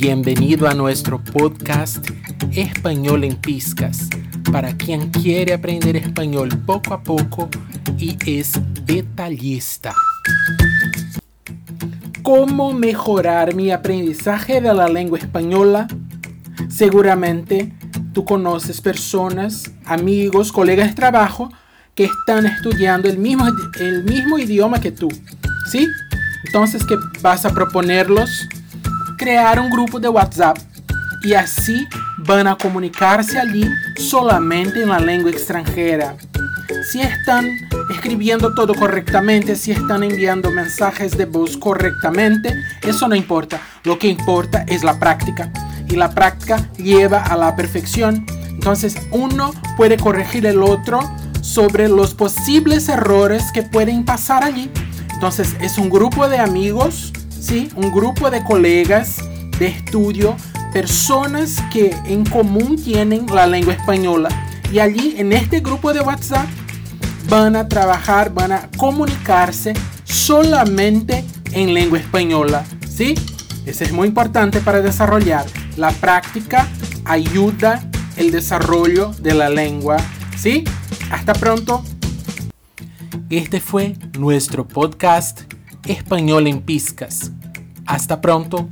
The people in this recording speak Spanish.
Bienvenido a nuestro podcast Español en Piscas para quien quiere aprender español poco a poco y es detallista. ¿Cómo mejorar mi aprendizaje de la lengua española? Seguramente tú conoces personas, amigos, colegas de trabajo que están estudiando el mismo, el mismo idioma que tú. ¿Sí? Entonces, ¿qué vas a proponerlos? Crear un grupo de WhatsApp y así van a comunicarse allí solamente en la lengua extranjera. Si están escribiendo todo correctamente, si están enviando mensajes de voz correctamente, eso no importa. Lo que importa es la práctica. Y la práctica lleva a la perfección. Entonces uno puede corregir el otro sobre los posibles errores que pueden pasar allí. Entonces es un grupo de amigos, ¿sí? un grupo de colegas de estudio personas que en común tienen la lengua española. Y allí en este grupo de WhatsApp van a trabajar, van a comunicarse solamente en lengua española. ¿Sí? Eso es muy importante para desarrollar. La práctica ayuda el desarrollo de la lengua. ¿Sí? Hasta pronto. Este fue nuestro podcast Español en Piscas. Hasta pronto.